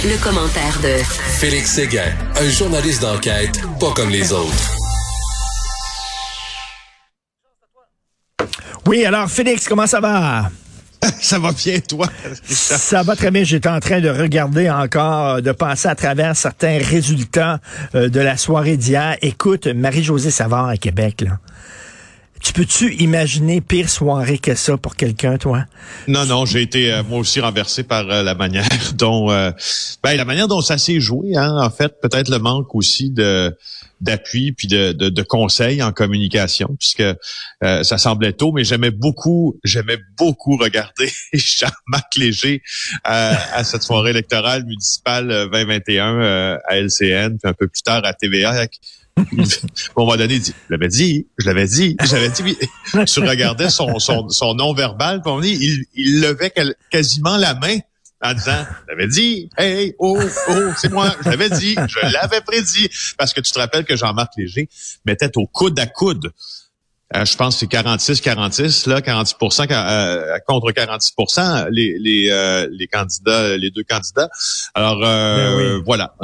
Le, commentaire de Félix Séguin, un journaliste d'enquête pas comme les autres. Oui, alors Félix, comment ça va? Ça va bien, toi? Ça va très bien. J'étais en train de regarder encore, de passer à travers certains résultats euh, de la soirée d'hier. Écoute, Marie-Josée Savard à Québec, là. Tu peux-tu imaginer pire soirée que ça pour quelqu'un, toi? Non, non, j'ai été euh, moi aussi renversé par euh, la manière dont ben, la manière dont ça s'est joué, hein, en fait, peut-être le manque aussi de d'appui puis de, de, de, conseils en communication puisque euh, ça semblait tôt mais j'aimais beaucoup j'aimais beaucoup regarder Jean-Marc Léger euh, à cette soirée électorale municipale 2021 euh, à LCN puis un peu plus tard à TVA à un moment donné, je l'avais dit, je l'avais dit, j'avais dit, tu regardais son, son, son non-verbal, puis il, il levait quasiment la main en disant, j'avais dit, hey, oh, oh, c'est moi, je l'avais dit, je l'avais prédit. Parce que tu te rappelles que Jean-Marc Léger mettait au coude à coude euh, je pense que c'est 46-46, là, 46 euh, contre 46 les, les, euh, les candidats, les deux candidats. Alors, ben voilà.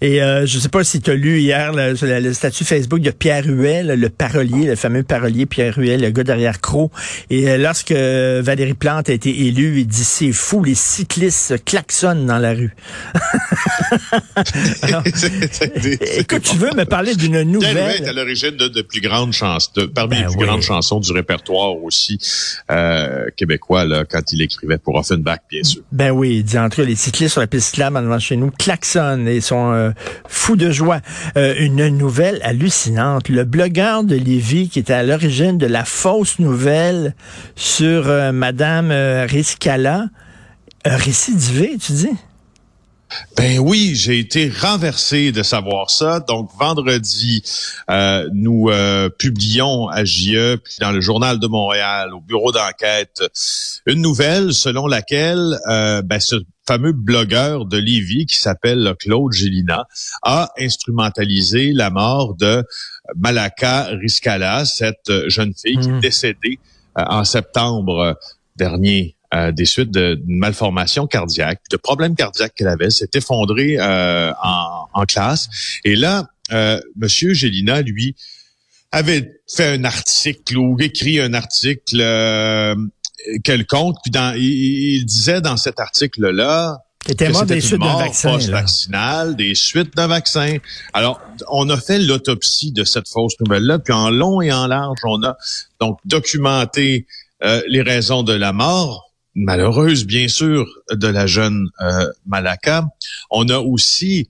Et je sais pas si tu as lu hier le, statut Facebook de Pierre Huet, le parolier, le fameux parolier Pierre Huet, le gars derrière Cro. Et lorsque Valérie Plante a été élue, il dit c'est fou, les cyclistes klaxonnent dans la rue. écoute, tu veux me parler d'une nouvelle. Pierre Huet est à l'origine de, de plus grandes chances, de, parmi ben, plus grandes chansons du répertoire aussi euh, québécois là, quand il écrivait pour Offenbach, bien sûr. Ben oui, il dit entre les cyclistes sur la piste slam devant chez nous klaxonnent et sont euh, fous de joie. Euh, une nouvelle hallucinante. Le blogueur de Lévis qui était à l'origine de la fausse nouvelle sur Madame Riscala, récidivé, tu dis? Ben oui, j'ai été renversé de savoir ça. Donc vendredi, euh, nous euh, publions à JE, puis dans le journal de Montréal, au bureau d'enquête, une nouvelle selon laquelle euh, ben, ce fameux blogueur de Lévis qui s'appelle Claude Gélina a instrumentalisé la mort de Malaka Riscala, cette jeune fille qui est mmh. décédée en septembre dernier euh, des suites d'une malformation cardiaque, de problèmes cardiaques qu'elle avait, s'est effondrée euh, en, classe. Et là, euh, Monsieur Gélina, lui, avait fait un article ou écrit un article euh, quelconque, puis dans, il, disait dans cet article-là était mort des suites d'un vaccin. Des suites d'un vaccin. Alors, on a fait l'autopsie de cette fausse nouvelle-là, puis en long et en large, on a donc documenté les raisons de la mort, malheureuse, bien sûr, de la jeune euh, Malaka. On a aussi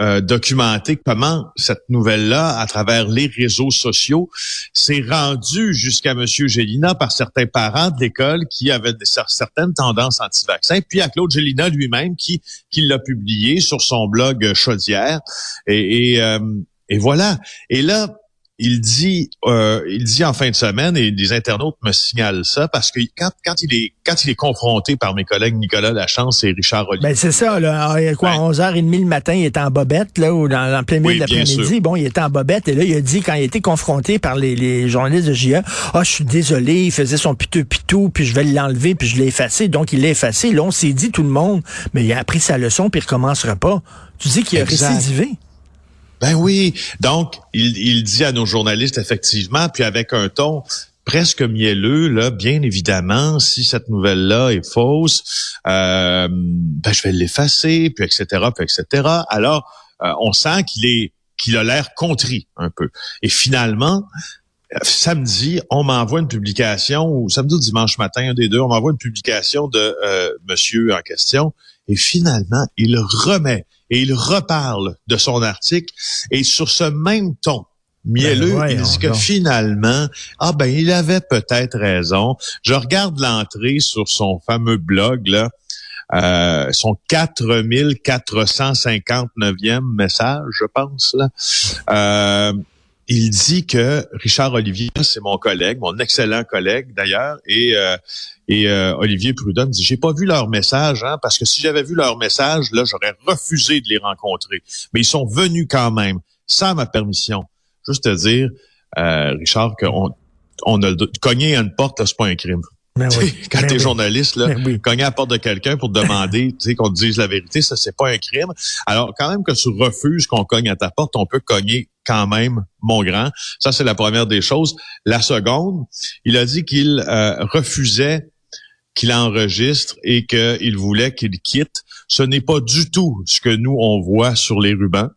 euh, documenté comment cette nouvelle-là, à travers les réseaux sociaux, s'est rendue jusqu'à M. Gélina par certains parents de l'école qui avaient certaines tendances anti-vaccins, puis à Claude Gélina lui-même qui, qui l'a publié sur son blog Chaudière. Et, et, euh, et voilà. Et là, il dit, euh, il dit en fin de semaine, et les internautes me signalent ça, parce que quand, quand il est quand il est confronté par mes collègues Nicolas Lachance et Richard Olivier. Ben c'est ça, là. Ah, quoi, 11h30 le matin, il était en bobette, là, ou dans, plein milieu de l'après-midi. Bon, il était en bobette, et là, il a dit, quand il a été confronté par les, les journalistes de JA, ah, je suis désolé, il faisait son piteux pitou, puis je vais l'enlever, puis je l'ai effacé. Donc, il l'a effacé. Là, on s'est dit, tout le monde, mais il a appris sa leçon, puis il recommencera pas. Tu dis qu'il a récidivé. Ben oui. Donc, il, il dit à nos journalistes, effectivement, puis avec un ton presque mielleux, là, bien évidemment, si cette nouvelle-là est fausse, euh, ben, je vais l'effacer, puis etc., puis etc. Alors, euh, on sent qu'il est qu'il a l'air contrit un peu. Et finalement, samedi, on m'envoie une publication, ou samedi ou dimanche matin, un des deux, on m'envoie une publication de euh, monsieur en question, et finalement, il remet et il reparle de son article et sur ce même ton mielleux, ben il dit que finalement, ah ben il avait peut-être raison. Je regarde l'entrée sur son fameux blog là, euh, son 4459e message, je pense là. Euh, il dit que Richard Olivier, c'est mon collègue, mon excellent collègue d'ailleurs, et euh, et euh, Olivier Prudhomme dit j'ai pas vu leur message, hein, parce que si j'avais vu leur message, là, j'aurais refusé de les rencontrer. Mais ils sont venus quand même, sans ma permission. Juste te dire, euh, Richard, qu'on on a cogné à une porte, c'est pas un crime. Ben quand ben tu es journaliste, là, ben cogner à la porte de quelqu'un pour te demander qu'on te dise la vérité, ça, c'est pas un crime. Alors, quand même que tu refuses qu'on cogne à ta porte, on peut cogner quand même, mon grand. Ça, c'est la première des choses. La seconde, il a dit qu'il euh, refusait qu'il enregistre et qu'il voulait qu'il quitte. Ce n'est pas du tout ce que nous, on voit sur les rubans.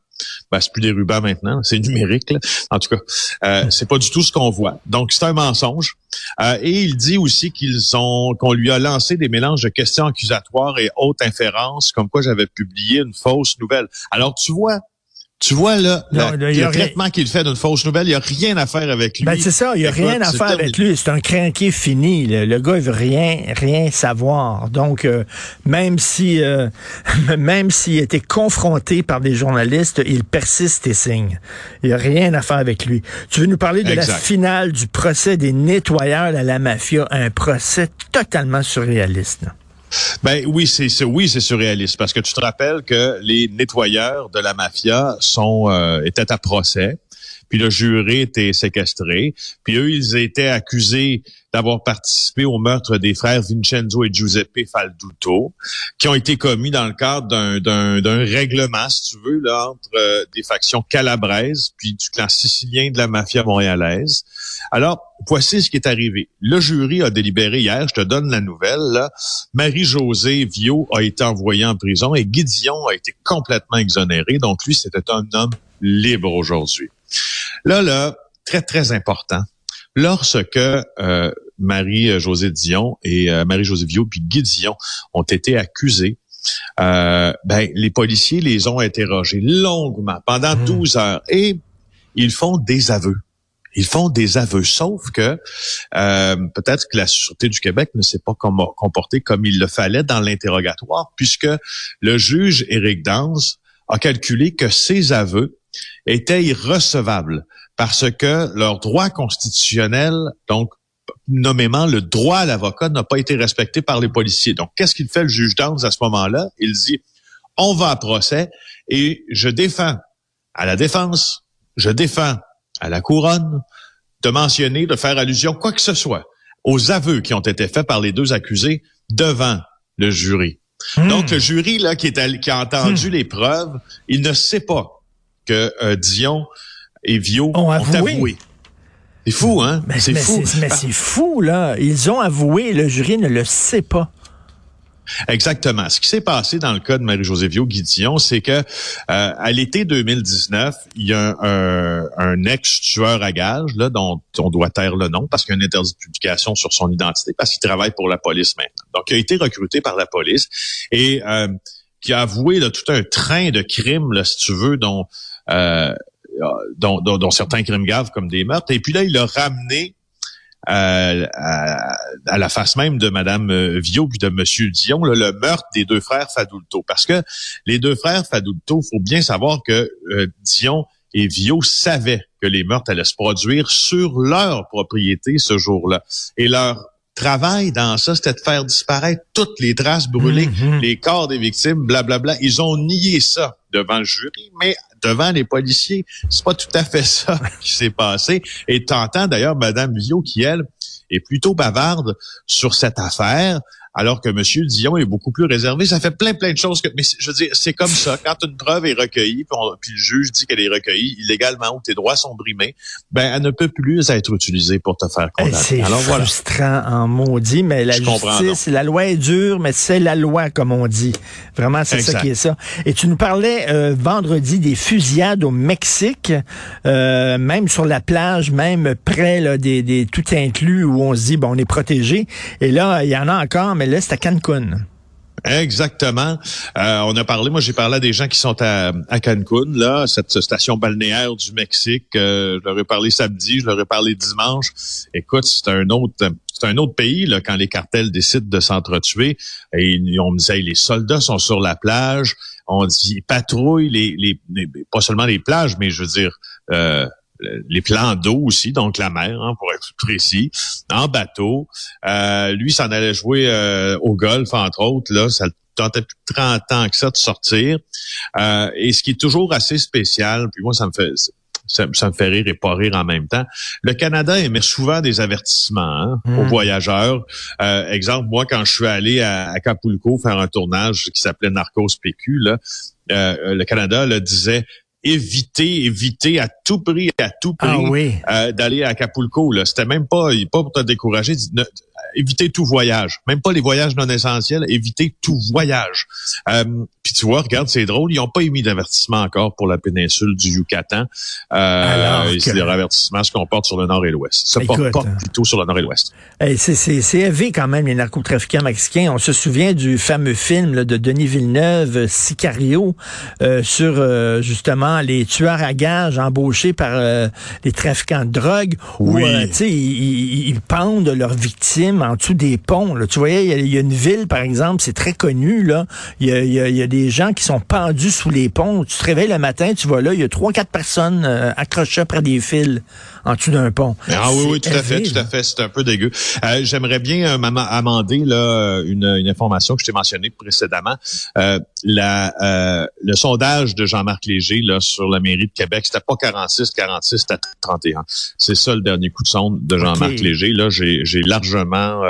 Ben, c'est plus des rubans maintenant, c'est numérique. Là. En tout cas, euh, c'est pas du tout ce qu'on voit. Donc, c'est un mensonge. Euh, et il dit aussi qu'ils ont qu'on lui a lancé des mélanges de questions accusatoires et hautes inférences, comme quoi j'avais publié une fausse nouvelle. Alors, tu vois, tu vois, là, le traitement qu'il fait d'une fausse nouvelle, il n'y a rien à faire avec lui. Ben, c'est ça, il n'y a rien à faire avec lui. C'est un crinqué fini. Le, gars, il veut rien, rien savoir. Donc, euh, même si, euh, même s'il était confronté par des journalistes, il persiste et signe. Il n'y a rien à faire avec lui. Tu veux nous parler de la finale du procès des nettoyeurs à la mafia, un procès totalement surréaliste. Ben oui, c'est oui, c'est surréaliste parce que tu te rappelles que les nettoyeurs de la mafia sont euh, étaient à procès, puis le jury était séquestré, puis eux ils étaient accusés d'avoir participé au meurtre des frères Vincenzo et Giuseppe Falduto, qui ont été commis dans le cadre d'un règlement, si tu veux, là, entre euh, des factions calabraises puis du clan sicilien de la mafia montréalaise. Alors, voici ce qui est arrivé. Le jury a délibéré hier, je te donne la nouvelle. Marie-Josée Viau a été envoyée en prison et Guy a été complètement exonéré. Donc, lui, c'était un homme libre aujourd'hui. Là, là, très, très important, lorsque euh, Marie-Josée Dion et euh, Marie-Josée Viau puis Guy Dion ont été accusés, euh, ben, les policiers les ont interrogés longuement pendant 12 mmh. heures et ils font des aveux. Ils font des aveux, sauf que peut-être que la Sûreté du Québec ne s'est pas comportée comme il le fallait dans l'interrogatoire, puisque le juge Éric Danz a calculé que ces aveux étaient irrecevables parce que leur droit constitutionnel, donc nommément le droit à l'avocat, n'a pas été respecté par les policiers. Donc, qu'est-ce qu'il fait le juge Downs à ce moment-là? Il dit, on va à procès et je défends à la défense, je défends à la couronne de mentionner, de faire allusion, quoi que ce soit, aux aveux qui ont été faits par les deux accusés devant le jury. Hmm. Donc, le jury là qui, est, qui a entendu hmm. les preuves, il ne sait pas que euh, Dion et Vio ont, avoué. C'est fou, hein? c'est fou. Mais c'est fou, là. Ils ont avoué, le jury ne le sait pas. Exactement. Ce qui s'est passé dans le cas de Marie-Josée Viau-Guidillon, c'est que euh, à l'été 2019, il y a un, ex-tueur à gage, là, dont on doit taire le nom parce qu'il y a une interdit de publication sur son identité parce qu'il travaille pour la police maintenant. Donc, il a été recruté par la police et euh, qui a avoué là, tout un train de crimes, là, si tu veux, dont euh, dont, certains crimes graves comme des meurtres. Et puis là, il a ramené euh, à, la face même de Madame euh, Vio puis de Monsieur Dion le meurtre des deux frères Fadulto. Parce que les deux frères Fadulto, faut bien savoir que Dion et Vio savaient que les meurtres allaient se produire sur leur propriété ce jour-là. Et leur travail dans ça, c'était de faire disparaître toutes les traces brûlées, mm-hmm. les corps des victimes, blablabla. Ils ont nié ça devant le jury, mais devant les policiers. C'est pas tout à fait ça qui s'est passé. Et t'entends d'ailleurs Madame Vio qui, elle, est plutôt bavarde sur cette affaire alors que M. Dion est beaucoup plus réservé. Ça fait plein, plein de choses. Que, mais je veux dire, c'est comme ça. Quand une preuve est recueillie, puis, le juge dit qu'elle est recueillie illégalement ou tes droits sont brimés, ben elle ne peut plus être utilisée pour te faire condamner. C'est frustrant en maudit, mais la justice, la loi est dure, mais c'est la loi, comme on dit. Vraiment, c'est ça qui est ça. Et tu nous parlais euh, vendredi des fusillades au Mexique, euh, même sur la plage, même près là, des, des tout inclus où on se dit, bon, on est protégé. Et là, il y en a encore, mais c'est à Cancun. Exactement. Euh, on a parlé, moi j'ai parlé à des gens qui sont à, Cancun, là, cette station balnéaire du Mexique. Euh, je leur ai parlé samedi, je leur ai parlé dimanche. Écoute, c'est un autre, c'est un autre pays là quand les cartels décident de s'entretuer. Et on me disait, les soldats sont sur la plage. On dit, ils patrouillent les, les, pas seulement les plages, mais je veux dire. Euh, les plans d'eau aussi, donc la mer, hein, pour être précis, en bateau. Euh, lui, s'en allait jouer euh, au golf, entre autres. Là, ça tentait plus de 30 ans que ça de sortir. Euh, et ce qui est toujours assez spécial, puis moi, ça me fait ça, me fait rire et pas rire en même temps. Le Canada émet souvent des avertissements hein, aux hmm. voyageurs. Euh, exemple, moi, quand je suis allé à Acapulco faire un tournage qui s'appelait Narcos PQ, là, euh, le Canada le disait éviter, éviter à tout prix, à tout prix ah euh, d'aller à Acapulco. C'était même pas, pas pour te décourager éviter tout voyage, même pas les voyages non essentiels, éviter tout voyage. Euh, puis tu vois, regarde, c'est drôle, ils n'ont pas émis d'avertissement encore pour la péninsule du Yucatan. Euh, que... Les avertissements se comportent sur le nord et l'ouest. Ça porte pas plutôt sur le nord et l'ouest. c'est élevé quand même, les narcotrafiquants mexicains. On se souvient du fameux film de Denis Villeneuve, Sicario, euh, sur euh, justement les tueurs à gages embauchés par euh, les trafiquants de drogue, oui. où ils, ils, ils pendent leurs victimes en dessous des ponts. Là. Tu voyais, il y, a une ville, par exemple, c'est très connu. Là. Il y a, des gens qui sont pendus sous les ponts. Tu te réveilles le matin, tu vois là, il y a trois, quatre personnes euh, accrochées près des fils en dessous d'un pont. Ah oui, oui, tout à fait, tout à fait. C'est un peu dégueu. Euh, j'aimerais bien euh, amender là, une, information que je t'ai mentionnée précédemment. la, le sondage de Jean-Marc Léger là, sur la mairie de Québec, c'était pas 46, 46, c'était 31. C'est ça le dernier coup de sonde de Jean-Marc Léger. Là, j'ai largement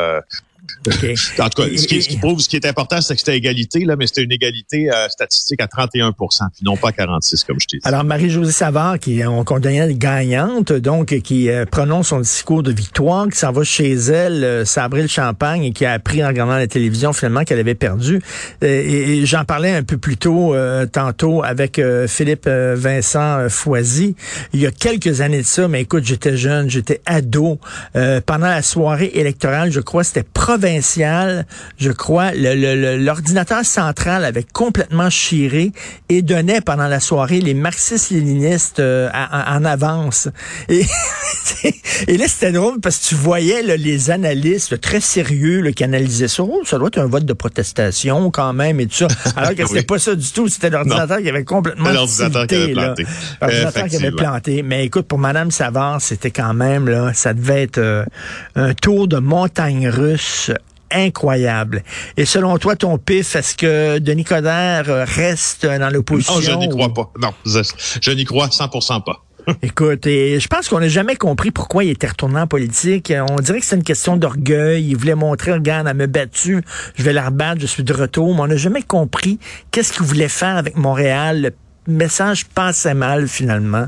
euh, en tout cas, ce qui, prouve ce qui est important, c'est que c'était égalité, là, mais c'était une égalité euh, statistique à 31 puis non pas à 46, comme je t'ai dit. Alors, Marie-Josée Savard, qui est en gagnante, donc, qui euh, prononce son discours de victoire, qui s'en va chez elle, euh, sabrer le champagne et qui a appris en regardant la télévision, finalement, qu'elle avait perdu. Et, j'en parlais un peu plus tôt, tantôt, avec Philippe Vincent Foisy. Il y a quelques années de ça, mais écoute, j'étais jeune, j'étais ado. pendant la soirée électorale, je crois, c'était provincial, je crois, l'ordinateur central avait complètement chiré et donnait pendant la soirée les marxistes-léninistes euh, en, avance. Et, et là, c'était drôle parce que tu voyais les analystes très sérieux qui analysaient ça. Oh, ça doit être un vote de protestation quand même et tout ça. Alors que c'était pas ça du tout. C'était l'ordinateur qui avait complètement L'ordinateur qui avait planté. L'ordinateur qui avait planté. Mais écoute, pour Madame Savard, c'était quand même, là, ça devait être euh, un tour de montagne russe incroyable. Et selon toi, ton pif, est-ce que Denis Coderre reste dans l'opposition? Non, je n'y crois pas. Non, je, n'y crois 100% pas. Écoute, je pense qu'on n'a jamais compris pourquoi il était retourné en politique. On dirait que c'est une question d'orgueil. Il voulait montrer, regarde, elle me battu, je vais la rebattre, je suis de retour. Mais on n'a jamais compris qu'est-ce qu'il voulait faire avec Montréal, message passait mal finalement.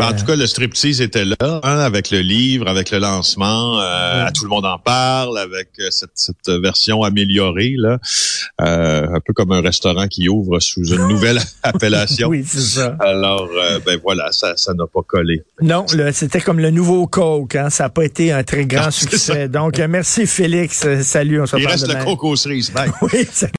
En tout cas, le striptease était là, hein, avec le livre, avec le lancement, euh, à tout le monde en parle, avec euh, cette, version améliorée là, euh, un peu comme un restaurant qui ouvre sous une nouvelle appellation. oui, c'est ça. Alors, ben voilà, ça, ça n'a pas collé. Non, c'était comme le nouveau Coke, hein, ça n'a pas été un très grand succès. Donc, merci Félix, salut, on se Il reste le Coke aux cerises. oui,